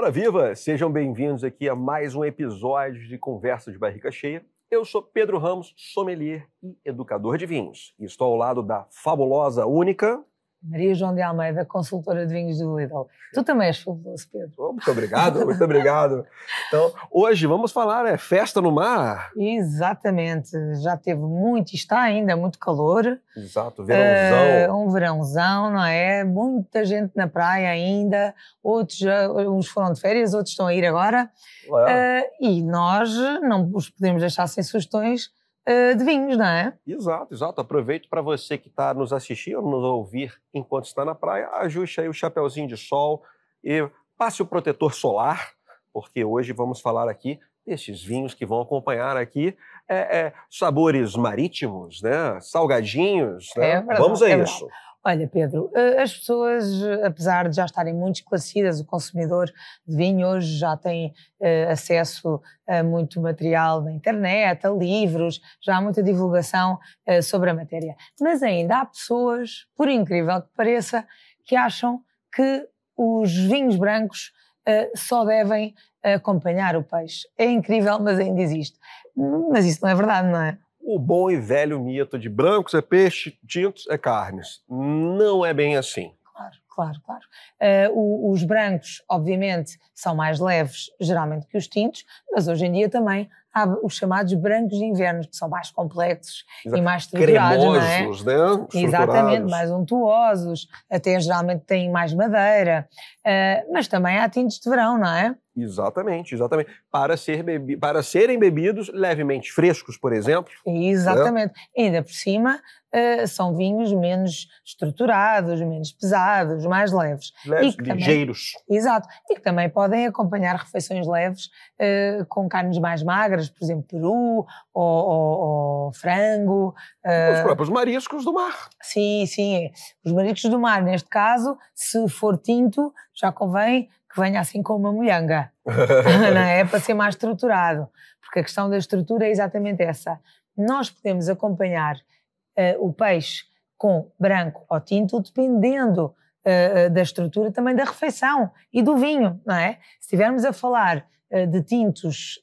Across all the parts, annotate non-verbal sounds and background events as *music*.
Ora viva! Sejam bem-vindos aqui a mais um episódio de Conversa de Barriga Cheia. Eu sou Pedro Ramos, sommelier e educador de vinhos. E estou ao lado da fabulosa, única Maria João de Almeida, consultora de vinhos do Lidl. Tu também és fabuloso, Pedro. Oh, muito obrigado, muito obrigado. Então, hoje vamos falar, é festa no mar. Exatamente, já teve muito, está ainda muito calor. Exato, verãozão. Uh, um verãozão, não é? Muita gente na praia ainda, outros já, uns foram de férias, outros estão a ir agora. Uh, e nós não os podemos deixar sem sugestões uh, de vinhos, não é? Exato, exato. Aproveito para você que está nos assistindo, nos ouvir enquanto está na praia, ajuste aí o chapeuzinho de sol e passe o protetor solar, porque hoje vamos falar aqui desses vinhos que vão acompanhar aqui é, é, sabores marítimos, né? Salgadinhos, né? É vamos a é isso. Olha, Pedro, eh, as pessoas, apesar de já estarem muito esclarecidas, o consumidor de vinho hoje já tem uh, acesso a muito material na internet, a livros, já há muita divulgação sobre a matéria. Mas ainda há pessoas, por incrível que pareça, que acham que os vinhos brancos só devem acompanhar o peixe. É incrível, mas ainda existe. Mas isso não é verdade, não é? O bom e velho mito de brancos é peixe, tintos é carnes. Não é bem assim. Claro, claro, claro. Uh, os brancos, obviamente, são mais leves, geralmente, que os tintos, mas hoje em dia também há os chamados brancos de inverno, que são mais complexos Exato. e mais estruturados, Cremosos, não é? né? Exatamente, mais untuosos, até geralmente têm mais madeira, uh, mas também há tintos de verão, não é? Exatamente, exatamente. Para, ser bebi para serem bebidos levemente frescos, por exemplo. Exatamente. Né? Ainda por cima, uh, são vinhos menos estruturados, menos pesados, mais leves. Leves, ligeiros. Também, exato. E que também podem acompanhar refeições leves uh, com carnes mais magras, por exemplo, peru ou, ou, ou frango. Uh, Os próprios mariscos do mar. Sim, sim. Os mariscos do mar, neste caso, se for tinto, já convém que venha assim com uma molhanga, *laughs* *laughs* não é? Para ser mais estruturado. Porque a questão da estrutura é exatamente essa. Nós podemos acompanhar uh, o peixe com branco ou tinto, dependendo uh, da estrutura também da refeição e do vinho, não é? Se estivermos a falar uh, de tintos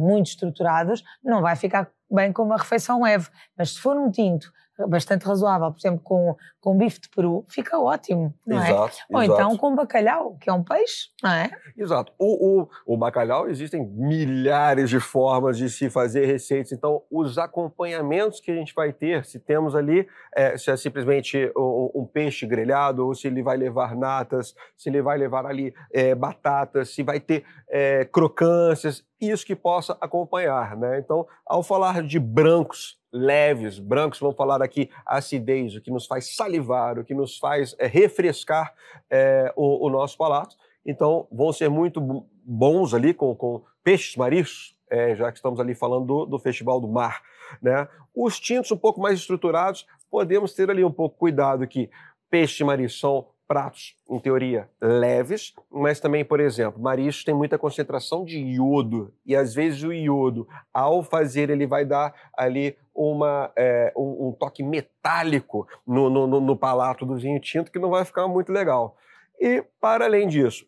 muito estruturados, não vai ficar bem com uma refeição leve. Mas se for um tinto bastante razoável, por exemplo, com, com bife de peru, fica ótimo, não é? exato, Ou exato. então com bacalhau, que é um peixe, não é? Exato. O, o, o bacalhau, existem milhares de formas de se fazer receitas. Então, os acompanhamentos que a gente vai ter, se temos ali, é, se é simplesmente um, um, peixe grelhado, ou se ele vai levar natas, se ele vai levar ali é, batatas, se vai ter é, crocâncias, isso que possa acompanhar, né? Então, ao falar de brancos, leves, brancos, vamos falar aqui acidez, o que nos faz salivar, o que nos faz é, refrescar é, o, o, nosso palato. Então, vão ser muito bons ali com, com peixes mariscos, é, já que estamos ali falando do, do, Festival do Mar. Né? Os tintos um pouco mais estruturados, podemos ter ali um pouco cuidado que peixe são pratos, em teoria, leves, mas também, por exemplo, marisco tem muita concentração de iodo, e às vezes o iodo, ao fazer, ele vai dar ali uma, é, um, um, toque metálico no, no, no palato do vinho tinto que não vai ficar muito legal. E, para além disso,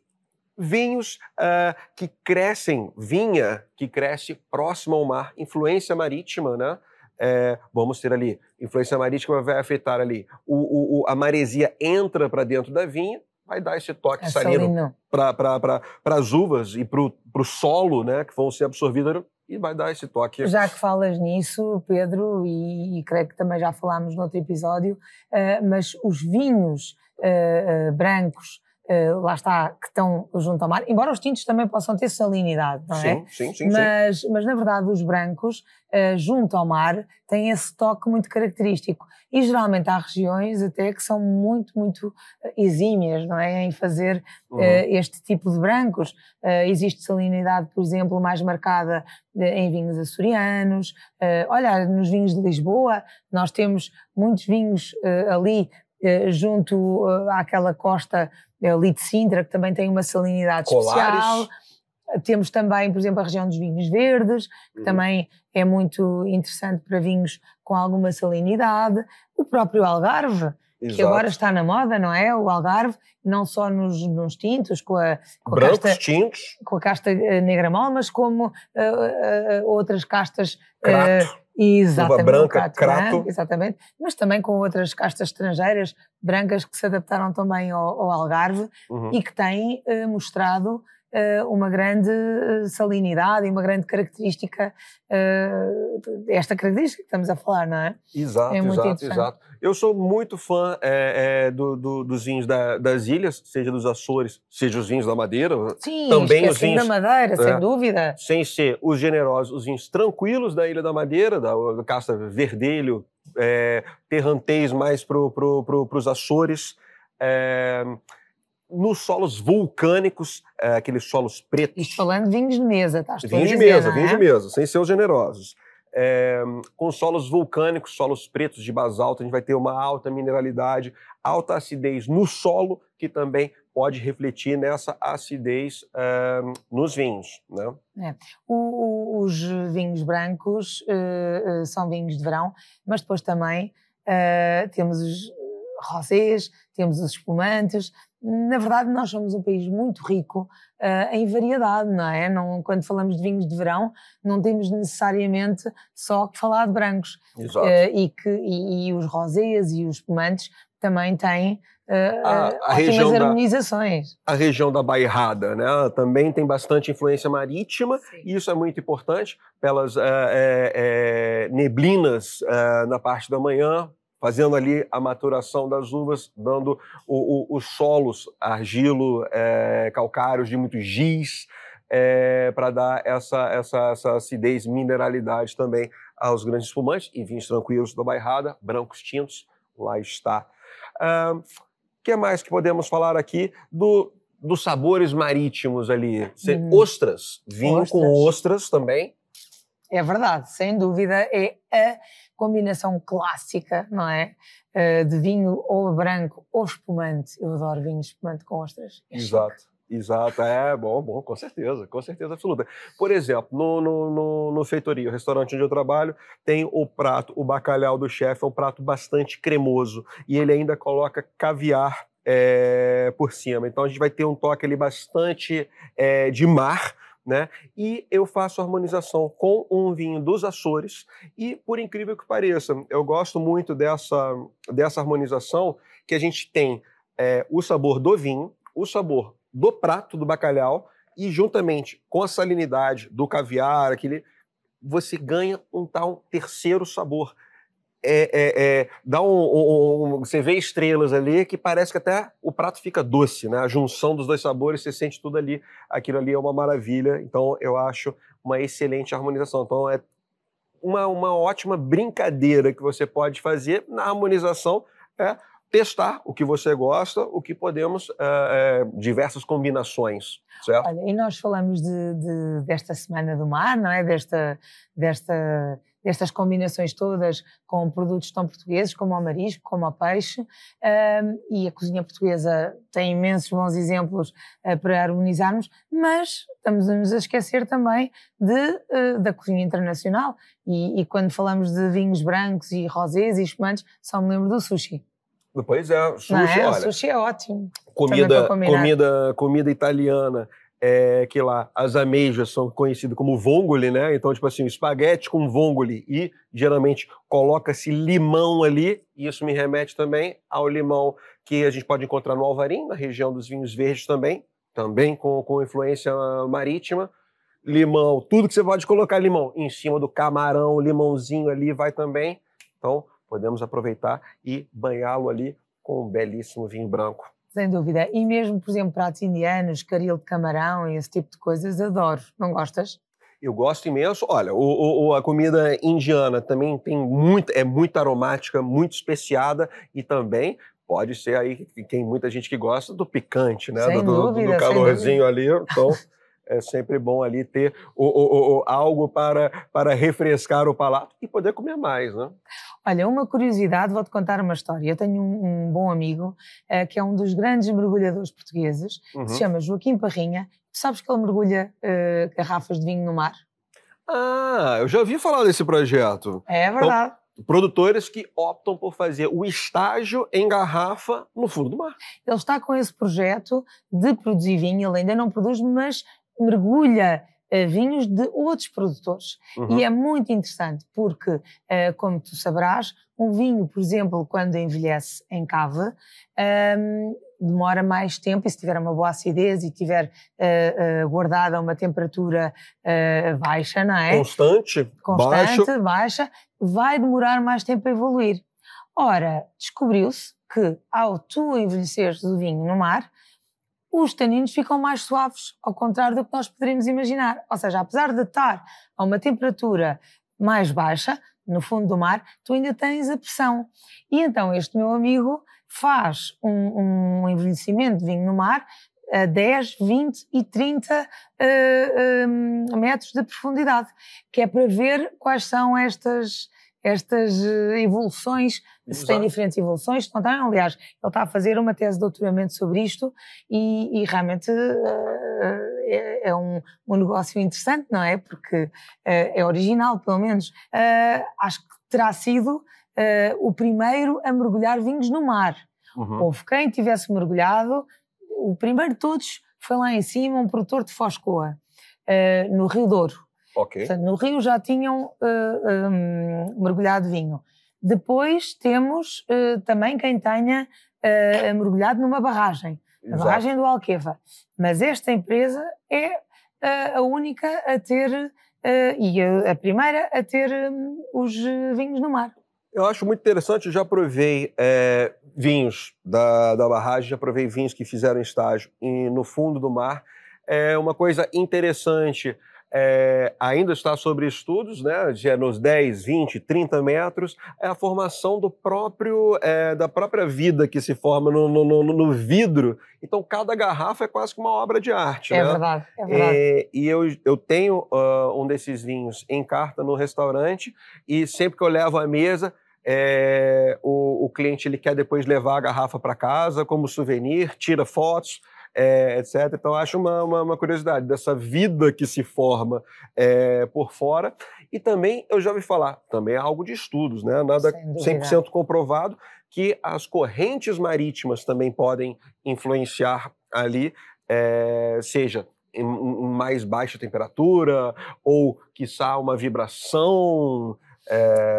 vinhos uh, que crescem, vinha que cresce próximo ao mar, influência marítima, né? É, vamos ter ali, influência marítima vai afetar ali, o, o, a maresia entra para dentro da vinha, vai dar esse toque é salino para as uvas e para o solo, né, que vão ser absorvidas e vai dar esse toque. Já que falas nisso, Pedro, e, e creio que também já falámos no outro episódio, uh, mas os vinhos uh, uh, brancos Uh, lá está, que estão junto ao mar, embora os tintos também possam ter salinidade, não é? Sim, sim, mas, sim. Mas na verdade os brancos, uh, junto ao mar, têm esse toque muito característico. E geralmente há regiões até que são muito, muito exímias, não é? Em fazer uhum. uh, este tipo de brancos. existe salinidade, por exemplo, mais marcada em vinhos açorianos. olha, nos vinhos de Lisboa, nós temos muitos vinhos ali junto àquela costa ali de Sintra, que também tem uma salinidade Colares. especial. Temos também, por exemplo, a região dos vinhos verdes, que uhum. também é muito interessante para vinhos com alguma salinidade. O próprio Algarve, Exato. que agora está na moda, não é? O Algarve, não só nos, nos tintos, com a, com Brancos, a casta, tintos. com a casta eh, negra mal, mas como uh, uh, outras castas. Crato. Uh, exatamente, branca, crato, crato. É? Exatamente, mas também com outras castas estrangeiras brancas que se adaptaram também ao, ao Algarve Uhum. e que têm mostrado uh, uma grande salinidade e uma grande característica, uh, esta característica que estamos a falar, não é? Exato, É exato, exato. Eu sou muito fã é, é, do- do- dos vinhos da- das ilhas, seja dos Açores, seja os vinhos da Madeira, Sim, Também os esqueci da vinhos- Madeira, É. sem dúvida. sem ser os generosos, os vinhos tranquilos da Ilha da Madeira, da, da casta verdelho, é, terrantês mais para pro, pro, os Açores, é, nos solos vulcânicos, é, aqueles solos pretos. Isto falando vinhos de mesa, tu a Vinhos de mesa, é? vinhos de mesa, sem ser os generosos. É, com solos vulcânicos, solos pretos de basalto, a gente vai ter uma alta mineralidade, alta acidez no solo, que também pode refletir nessa acidez é, nos vinhos. Né? O- o- os vinhos brancos eh, eh, são vinhos de verão, mas depois também temos os rosés, temos os espumantes. Na verdade, nós somos um país muito rico eh, em variedade, não é? Não, quando falamos de vinhos de verão, não temos necessariamente só que falar de brancos. Exato. Eh, e, que, e, e os rosés e os espumantes também têm eh, A- região da- harmonizações. A região da Bairrada né, também tem bastante influência marítima, e isso é muito importante pelas eh, eh, neblinas na parte da manhã, fazendo ali a maturação das uvas, dando o- o- os solos argilo, eh, calcários de muito giz, para dar essa, essa, essa acidez, mineralidade também aos grandes espumantes e vinhos tranquilos da Bairrada, brancos tintos, lá está. O que mais que podemos falar aqui do, dos sabores marítimos ali? Cê- Hum. Ostras, vinho com Ostras. ostras também. É verdade, sem dúvida, é a combinação clássica, não é? Eh, de vinho ou branco ou espumante. Eu adoro vinho espumante com ostras. É chique. Exato. Exato, é bom, bom, com certeza, com certeza absoluta. Por exemplo, no, no, no, no Feitoria, o restaurante onde eu trabalho, tem o prato, o bacalhau do chefe, é um prato bastante cremoso e ele ainda coloca caviar é, por cima. Então a gente vai ter um toque ali bastante é, de mar, né? E eu faço harmonização com um vinho dos Açores e, por incrível que pareça, eu gosto muito dessa, dessa harmonização que a gente tem é, o sabor do vinho, o sabor do prato do bacalhau e juntamente com a salinidade do caviar, aquele, você ganha um tal terceiro sabor. É, é, é, dá um, um- um- você vê estrelas ali que parece que até o prato fica doce, né? A junção dos dois sabores, você sente tudo ali. Aquilo ali é uma maravilha. Então eu acho uma excelente harmonização. Então é uma, uma ótima brincadeira que você pode fazer na harmonização é testar o que você gosta, o que podemos, é, é, diversas combinações, certo? Olha, e nós falamos de, de- desta Semana do Mar, não é? Desta, desta, destas combinações todas com produtos tão portugueses como o marisco, como o peixe, e a cozinha portuguesa tem imensos bons exemplos ah, para harmonizarmos, mas estamos a nos esquecer também de, ah, da cozinha internacional. E, e quando falamos de vinhos brancos e rosés e espumantes, só me lembro do sushi. Depois é sushi, não é? olha, sushi é ótimo. comida, comida, comida italiana, é, que lá as ameijas são conhecidas como vongole, né? Então, tipo assim, espaguete com vongole e geralmente coloca-se limão ali, e isso me remete também ao limão que a gente pode encontrar no Alvarim, na região dos vinhos verdes também, também com, com influência marítima. Limão, tudo que você pode colocar limão em cima do camarão, limãozinho ali vai também. Então, podemos aproveitar e banhá-lo ali com um belíssimo vinho branco. Sem dúvida. E mesmo, por exemplo, pratos indianos, caril de camarão e esse tipo de coisas, adoro. Não gostas? Eu gosto imenso. Olha, o- o- a comida indiana também tem muito, é muito aromática, muito especiada e também pode ser aí que tem muita gente que gosta do picante, né? Sem do, do- dúvida, do sem calorzinho ali. Então *laughs* é sempre bom ali ter o- o- o- algo para, para refrescar o palato e poder comer mais, né? Olha, uma curiosidade, vou-te contar uma história. Eu tenho um, um bom amigo eh, que é um dos grandes mergulhadores portugueses, Uhum. se chama Joaquim Parrinha. Tu sabes que ele mergulha eh, garrafas de vinho no mar? Ah, eu já ouvi falar desse projeto. É verdade. produtores que optam por fazer o estágio em garrafa no fundo do mar. Ele está com esse projeto de produzir vinho, ele ainda não produz, mas mergulha uh, vinhos de outros produtores. Uhum. E é muito interessante porque, uh, como tu sabrás, um vinho, por exemplo, quando envelhece em cave, um, ehm, demora mais tempo e se tiver uma boa acidez e tiver uh, uh, guardada a uma temperatura uh, baixa, não é? Constante, Constante, baixa, vai demorar mais tempo a evoluir. Ora, descobriu-se que ao tu envelheceres o vinho no mar, os taninos ficam mais suaves, ao contrário do que nós poderíamos imaginar. Ou seja, apesar de estar a uma temperatura mais baixa, no fundo do mar, tu ainda tens a pressão. E então este meu amigo faz um, um envelhecimento de vinho no mar a 10, 20 e 30 uh, uh, metros de profundidade, que é para ver quais são estas, estas eh, evoluções, se tem diferentes evoluções, não tem. Aliás, ele está a fazer uma tese de doutoramento sobre isto e, e realmente uh, é, é um, um, negócio interessante, não é? Porque uh, é original, pelo menos. Uh, acho que terá sido o primeiro a mergulhar vinhos no mar. Uhum. Houve quem tivesse mergulhado, o primeiro de todos foi lá em cima, um produtor de Foscoa, no Rio Douro. Okay. Portanto, no Rio já tinham uh, um, mergulhado vinho. Depois temos uh, também quem tenha uh, mergulhado numa barragem, Exato. a barragem do Alqueva. Mas esta empresa é a única a ter, e a, a, primeira a ter um, os vinhos no mar. Eu acho muito interessante, eu já provei é, vinhos da, da barragem, já provei vinhos que fizeram estágio e no fundo do mar. É uma coisa interessante é, ainda está sobre estudos, né, de nos 10, 20, 30 metros, é a formação do próprio, é, da própria vida que se forma no, no, no, no, vidro. Então, cada garrafa é quase que uma obra de arte. É né? verdade, é verdade. É, e eu, eu tenho uh, um desses vinhos em carta no restaurante e sempre que eu levo à mesa, é, o, o, cliente ele quer depois levar a garrafa para casa como souvenir, tira fotos é, etc. Então, acho uma, uma, uma, curiosidade dessa vida que se forma é, por fora. E também, eu já ouvi falar, também é algo de estudos, né? nada 100% comprovado, que as correntes marítimas também podem influenciar ali, é, seja em mais baixa temperatura ou, quiçá, uma vibração.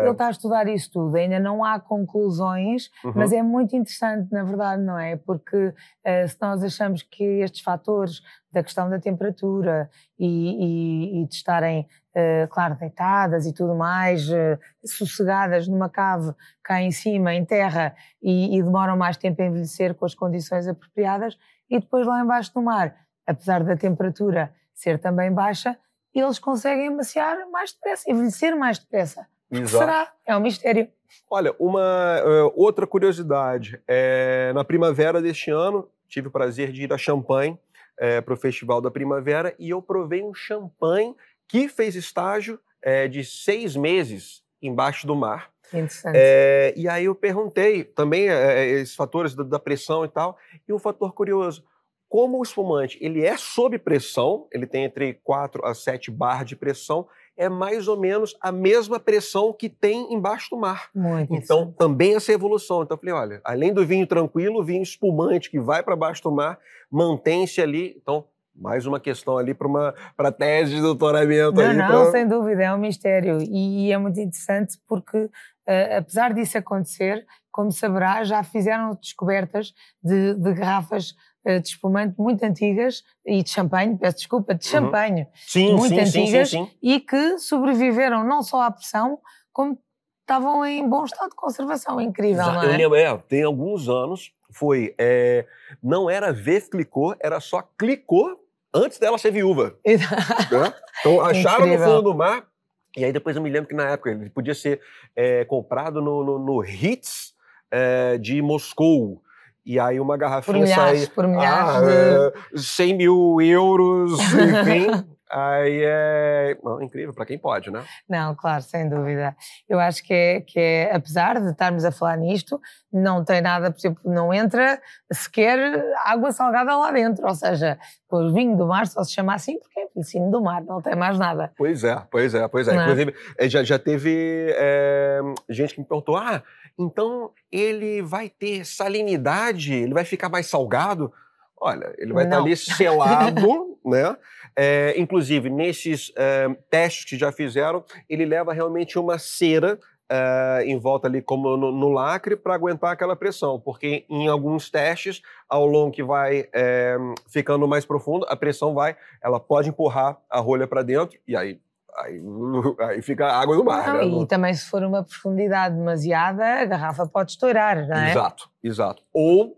Ele está a estudar isso tudo, ainda não há conclusões, uhum. mas é muito interessante, na verdade, não é? Porque uh, se nós achamos que estes fatores da questão da temperatura e, e, e de estarem, uh, claro, deitadas e tudo mais, uh, sossegadas numa cave cá em cima, em terra, e, e demoram mais tempo a envelhecer com as condições apropriadas, e depois lá embaixo no mar, apesar da temperatura ser também baixa, eles conseguem amaciar mais depressa, envelhecer mais depressa. Exato. Será? É um mistério. Olha, uma uh, outra curiosidade. É, na primavera deste ano, tive o prazer de ir a Champagne é, para o Festival da Primavera e eu provei um champanhe que fez estágio é, de seis meses embaixo do mar. Interessante. É, e aí eu perguntei também esses fatores da, da, pressão e tal, e um fator curioso. Como o espumante ele é sob pressão, ele tem entre 4 a 7 bar de pressão, é mais ou menos a mesma pressão que tem embaixo do mar. Muito então, também essa evolução. Então, eu falei, olha, além do vinho tranquilo, o vinho espumante que vai para baixo do mar, mantém-se ali. Então, mais uma questão ali para tese de doutoramento. Não, aí não, pra... sem dúvida, é um mistério. E, e é muito interessante porque, uh, apesar disso acontecer, como saberá, já fizeram descobertas de, de garrafas de espumante muito antigas e de champanhe, peço desculpa, de uhum. champanhe uhum. sim, muito sim, antigas sim, e que sobreviveram não só à pressão, como estavam em bom estado de conservação. Incrível, não é? Eu lembro, é, tem alguns anos, foi, é, não era Veuve Clicquot, era só Clicquot antes dela ser viúva. *laughs* né? Então acharam Incrível. no fundo do mar, e aí depois eu me lembro que na época ele podia ser é, comprado no, no, no Hits é, de Moscou. E aí uma garrafinha por milhares, sai... Por milhares ah, de... 100 é, mil euros, *laughs* enfim. Aí é não, incrível para quem pode, né? Não, claro, sem dúvida. Eu acho que é, que é, apesar de estarmos a falar nisto, não tem nada, por exemplo, não entra sequer água salgada lá dentro. Ou seja, o vinho do mar só se chama assim porque é piscina do mar, não tem mais nada. Pois é, pois é, pois é. Não. É? Inclusive, eh, já, já teve é, gente que me perguntou: ah, então ele vai ter salinidade, ele vai ficar mais salgado? Olha, ele vai estar ali selado, *laughs* né? É, inclusive, nesses é, testes que já fizeram, ele leva realmente uma cera é, em volta ali, como no, no lacre, para aguentar aquela pressão, porque em alguns testes, ao longo que vai é, ficando mais profundo, a pressão vai, ela pode empurrar a rolha para dentro e aí Aí, *laughs* aí, fica água no mar. Não, né? E também, se for uma profundidade demasiada, a garrafa pode estourar, não é? Exato, exato. Ou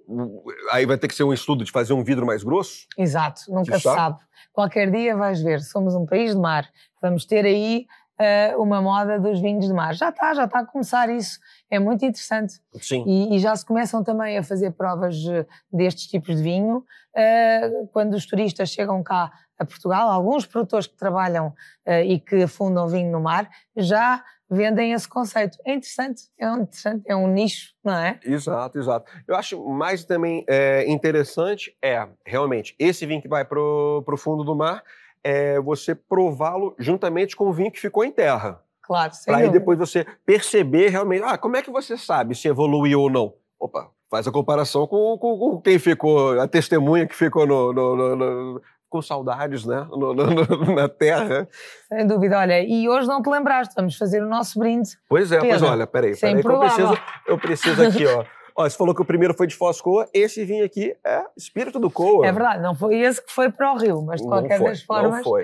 aí vai ter que ser um estudo de fazer um vidro mais grosso. Exato, nunca se sabe. sabe. Qualquer dia vais ver, somos um país de mar, vamos ter aí uh, uma moda dos vinhos de mar. Já está, já está a começar isso. É muito interessante. Sim. E, e já se começam também a fazer provas eh, destes tipos de vinho. Uh, quando os turistas chegam cá a Portugal, alguns produtores que trabalham uh, e que fundam vinho no mar já vendem esse conceito. É interessante, é um, interessante, é um nicho, não é? Exato, exato. Eu acho mais também é, interessante é, realmente, esse vinho que vai para o fundo do mar, é você prová-lo juntamente com o vinho que ficou em terra. Claro, Para aí depois você perceber realmente, ah, como é que você sabe se evoluiu ou não? Opa, faz a comparação com, com, com quem ficou, a testemunha que ficou no, no, no, com saudades, né? No, no, na terra. Sem dúvida. Olha, e hoje não te lembraste, vamos fazer o nosso brinde. Pois é, Pedro. pois olha, peraí, peraí que eu preciso, eu preciso aqui, ó. *laughs* Ó, você falou que o primeiro foi de Foscoa, esse vinho aqui é Espírito do Coa. É verdade, não foi esse que foi para o Rio, mas de qualquer foi, das formas, não foi.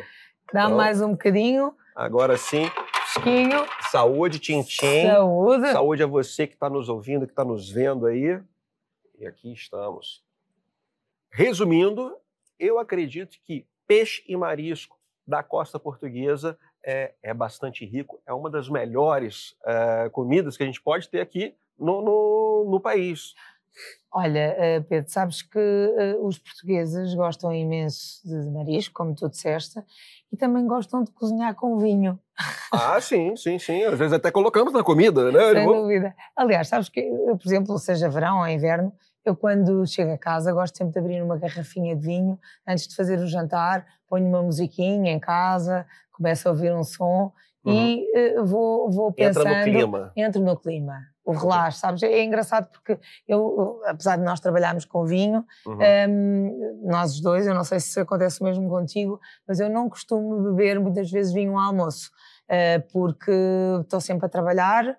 dá então, mais um bocadinho. Agora sim. Fresquinho. Saúde, Tintim. Saúde. Saúde a você que está nos ouvindo, que está nos vendo aí. E aqui estamos. Resumindo, eu acredito que peixe e marisco da costa portuguesa é, é bastante rico, é uma das melhores é, comidas que a gente pode ter aqui no, no, no país. Olha, eh, Pedro, sabes que uh, os portugueses gostam imenso de marisco, como tu disseste, e também gostam de cozinhar com vinho. *laughs* Ah, sim, sim, sim. Às vezes até colocamos na comida, né? Sem dúvida. Aliás, sabes que, eu, por exemplo, seja verão ou inverno, eu quando chego a casa gosto sempre de abrir uma garrafinha de vinho antes de fazer o jantar, ponho uma musiquinha em casa, começo a ouvir um som uhum. e uh, vou, vou pensando... Entra no clima. Entro no clima o relaxo, sabes? É engraçado porque eu, apesar de nós trabalharmos com vinho, uhum. um, nós os dois, eu não sei se acontece o mesmo contigo, mas eu não costumo beber muitas vezes vinho ao almoço. Uh, porque estou sempre a trabalhar, uh,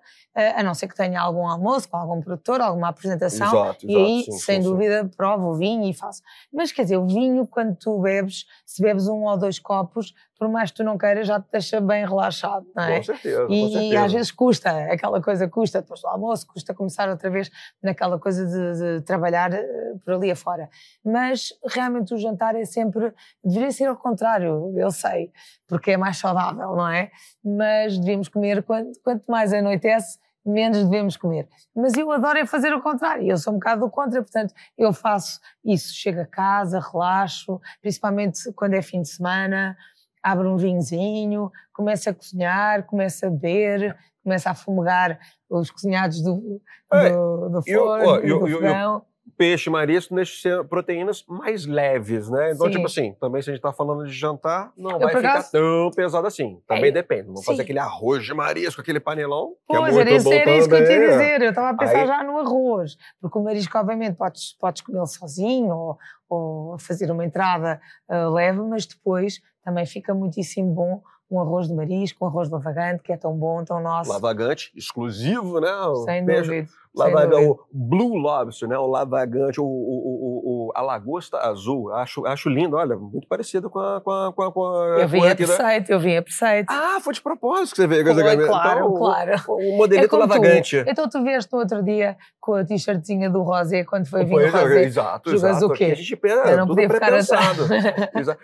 a não ser que tenha algum almoço com algum produtor, alguma apresentação, exato, e aí, sim, sem sim, dúvida, sim. provo o vinho e faço. Mas quer dizer, o vinho, quando tu bebes, se bebes um ou dois copos, por mais que tu não queiras, já te deixa bem relaxado, não é? Com certeza. E, com certeza. e às vezes custa, aquela coisa custa, depois do almoço, custa começar outra vez naquela coisa de, de trabalhar uh, por ali afora. Mas realmente o jantar é sempre, deveria ser ao contrário, eu sei, porque é mais saudável, não é? Mas devíamos comer, quanto, quanto mais anoitece, menos devemos comer. Mas eu adoro é fazer o contrário, eu sou um bocado do contra, portanto, eu faço isso, chego a casa, relaxo, principalmente quando é fim de semana, abre um vinhozinho, começa a cozinhar, começa a beber, começa a fumegar os cozinhados do, do, do forno, eu, eu, do fogão. Peixe, marisco, deixa proteínas mais leves, né? Então, Sim. tipo assim, também se a gente tá falando de jantar, não eu vai ficar tão pesado assim. Também é, depende. Vamos fazer aquele arroz de marisco, aquele panelão, pois, que é muito era isso, bom era isso que eu te ia dizer. Eu estava a pensar Aí... já no arroz. Porque o marisco, obviamente, podes, podes comê-lo sozinho ou, ou fazer uma entrada uh, leve, mas depois também fica muitíssimo bom um arroz de marisco, um arroz de lavagante, que é tão bom, tão nosso. Lavagante, exclusivo, né? Sem dúvida. Lavagante, o Blue Lobster, né? O lavagante, o, o, o, o, a lagosta azul. Acho, acho lindo, olha, muito parecido com a. Com a, com a, com a eu vim a site, eu vim a site. Ah, foi de propósito que você veio. Foi, claro, então, claro. O, o modelito é lavagante. Tu. Então tu vieste no outro dia com a t-shirtzinha do Rosé, quando foi vir Rosé. Exato, exato. o quê? a gente pera, eu não tudo podia pré-pensado.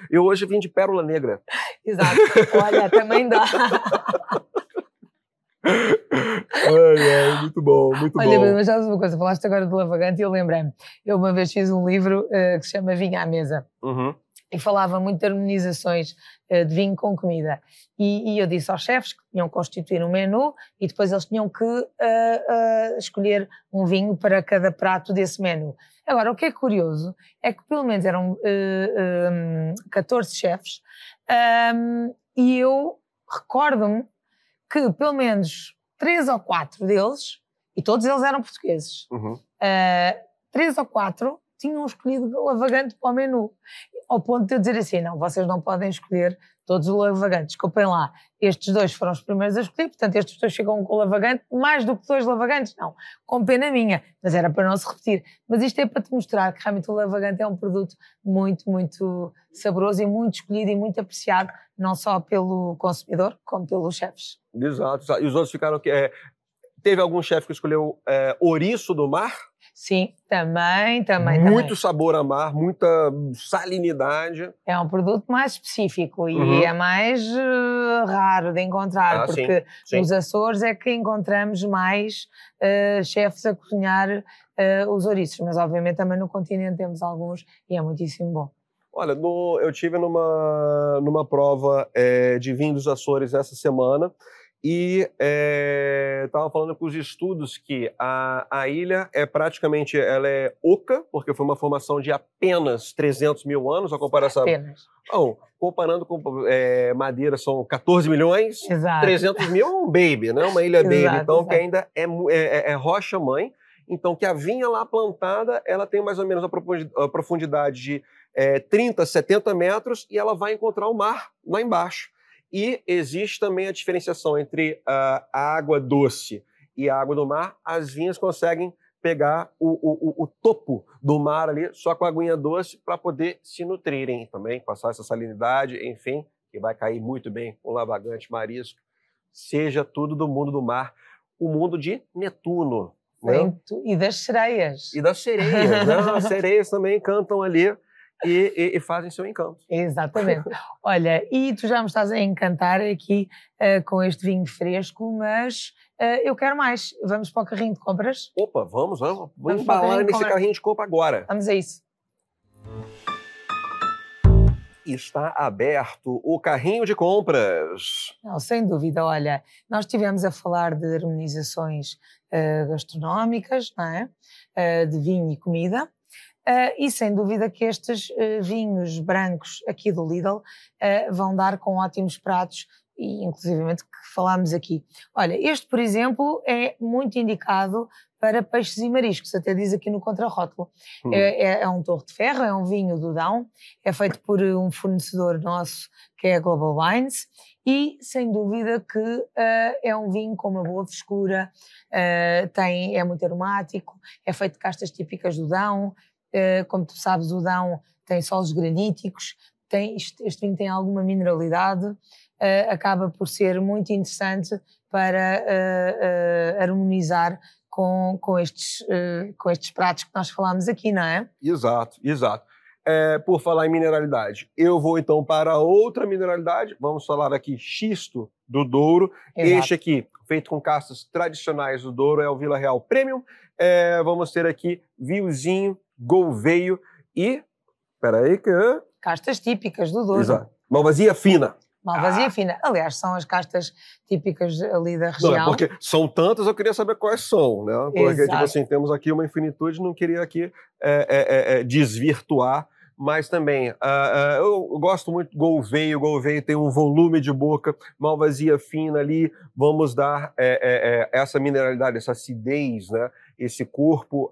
eu hoje vim de pérola negra. *laughs* Exato. Olha, também dá. *laughs* *laughs* ai, ai, muito bom, muito Olha, bom. Olha, mas já uma coisa, falaste agora do lavagante e eu lembrei-me. Eu uma vez fiz um livro uh, que se chama Vinha à Mesa. Uhum. e falava muito de harmonizações uh, de vinho com comida. E, e, eu disse aos chefes que tinham que constituir um menu e depois eles tinham que uh, uh, escolher um vinho para cada prato desse menu. Agora, o que é curioso é que pelo menos eram um, 14 chefes um, e eu recordo-me que pelo menos três ou quatro deles, e todos eles eram portugueses, uhum. três ou quatro tinham escolhido lavagante para o menu ao ponto de eu dizer assim: não, vocês não podem escolher todos o lavagante, desculpem lá, estes dois foram os primeiros a escolher, portanto estes dois chegam com o lavagante, mais do que dois lavagantes, não, com pena minha, mas era para não se repetir. Mas isto é para te mostrar que realmente o lavagante é um produto muito, muito saboroso e muito escolhido e muito apreciado, não só pelo consumidor, como pelos chefes. Exato, e os outros ficaram que é, Teve algum chefe que escolheu é, ouriço do mar? Sim, também, também. Muito também. sabor a mar, muita salinidade. É um produto mais específico e uhum. é mais uh, raro de encontrar, ah, porque sim, sim. nos Açores é que encontramos mais uh, chefes a cozinhar uh, os ouriços, mas obviamente também no continente temos alguns e é muitíssimo bom. Olha, no, eu tive numa, numa prova é, de vinho dos Açores essa semana e estava é, falando com os estudos que a, a ilha é praticamente ela é oca, porque foi uma formação de apenas 300 mil anos, a comparação. Apenas. Não, comparando com é, Madeira, são 14 milhões, exato. 300 mil é um baby, né? uma ilha *laughs* baby, exato, então exato. que ainda é, é, é rocha-mãe, então que a vinha lá plantada, ela tem mais ou menos a profundidade de é, 30, 70 metros e ela vai encontrar o mar lá embaixo. E existe também a diferenciação entre a água doce e a água do mar. As vinhas conseguem pegar o, o, o, topo do mar ali só com a aguinha doce para poder se nutrirem também, passar essa salinidade, enfim, que vai cair muito bem com lavagante, marisco, seja tudo do mundo do mar, o mundo de Netuno. Né? E das sereias. E das sereias, né? *laughs* As sereias também cantam ali e, e, e, fazem seu encanto. Exatamente. *laughs* Olha, e tu já me estás a encantar aqui uh, com este vinho fresco, mas uh, eu quero mais. Vamos para o carrinho de compras? Opa, vamos, vamos. Vamos, falar nesse carrinho de compra agora. Vamos a isso. Está aberto o carrinho de compras. Não, sem dúvida. Olha, nós estivemos a falar de harmonizações uh, gastronómicas, não é? de vinho e comida. Uh, e sem dúvida que estes uh, vinhos brancos aqui do Lidl uh, vão dar com ótimos pratos e inclusivamente que falámos aqui. Olha, este por exemplo é muito indicado para peixes e mariscos, até diz aqui no contrarótulo. Hum. É, é, um torre de ferro, é um vinho do Dão, é feito por um fornecedor nosso que é a Global Wines e sem dúvida que uh, é um vinho com uma boa frescura, uh, tem, é muito aromático, é feito de castas típicas do Dão, como tu sabes, o Dão tem solos graníticos, tem, este, vinho tem alguma mineralidade, uh, acaba por ser muito interessante para uh, harmonizar com, com, estes, com estes pratos que nós falámos aqui, não é? Exato, exato. É, por falar em mineralidade, eu vou então para outra mineralidade. Vamos falar aqui xisto do Douro. Exato. Este aqui, feito com castas tradicionais do Douro, é o Vila Real Premium. É, vamos ter aqui Viozinho Golveio e. Peraí, que. Castas típicas do Douro. Exato. Malvasia fina. Malvasia ah. fina. Aliás, são as castas típicas ali da região. Não, é porque são tantas, eu queria saber quais são, né? Porque, tipo Exato. tipo assim, temos aqui uma infinitude, não queria aqui é, é, é, é desvirtuar mas também uh, uh, eu gosto muito do Gouveia, o Gouveia tem um volume de boca, malvasia fina ali, vamos dar é, é, é, essa mineralidade, essa acidez, né? Esse corpo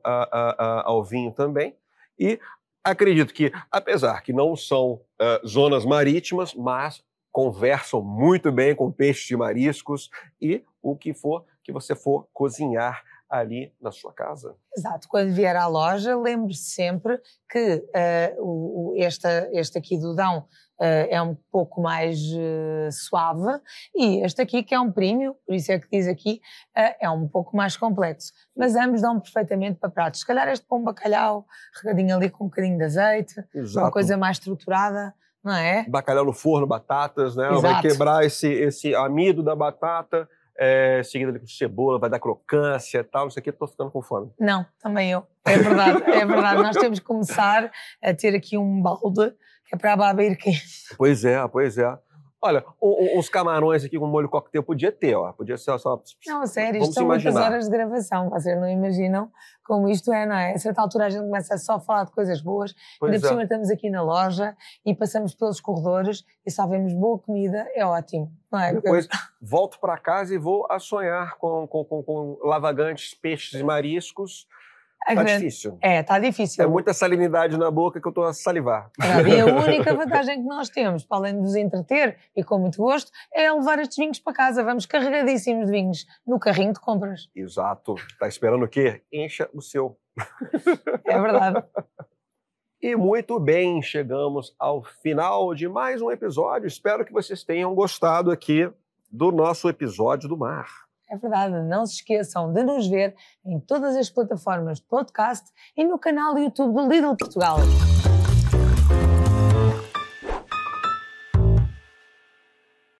ao vinho também. E acredito que, apesar que não são uh, zonas marítimas, mas conversam muito bem com peixes e mariscos e o que for que você for cozinhar ali na sua casa. Exato. Quando vier à loja, lembre-se sempre que uh, o, o, esta, este aqui do Dão uh, é um pouco mais uh, suave e este aqui, que é um premium, por isso é que diz aqui, é um pouco mais complexo. Mas ambos dão perfeitamente para pratos. Se calhar este com um bacalhau, regadinho ali com um bocadinho de azeite, Exato. uma coisa mais estruturada. Não é? Bacalhau no forno, batatas, né? Exato. Vai quebrar esse, esse amido da batata, é, seguido ali com cebola, vai dar crocância e tal, não sei o que, tô ficando com fome. Não, também eu. É verdade, é verdade. Nós temos que começar a ter aqui um balde que é para a baba ir quente. Pois é, pois é. Olha, o- o- os camarões aqui com molho coquetel podia ter, ó. Podia ser só. Não, sério, isto são muitas horas de gravação. Vocês não imaginam como isto é, não é? A certa altura a gente começa só a falar de coisas boas. Pois Ainda por cima é. estamos aqui na loja e passamos pelos corredores e só vemos boa comida. É ótimo, não é? Depois volto para casa e vou a sonhar com, com, com, com lavagantes, peixes e mariscos. Tá grande- difícil. É, está difícil. É muita salinidade na boca que eu tô a salivar. E a *laughs* única vantagem que nós temos, para além de vos entreter e com muito gosto, é levar estes vinhos para casa. Vamos carregadíssimos de vinhos no carrinho de compras. Exato. Tá esperando o quê? Encha o seu. É verdade. E muito bem, chegamos ao final de mais um episódio. Espero que vocês tenham gostado aqui do nosso episódio do mar. É verdade. Não se esqueçam de nos ver em todas as plataformas de podcast e no canal YouTube do Lidl Portugal.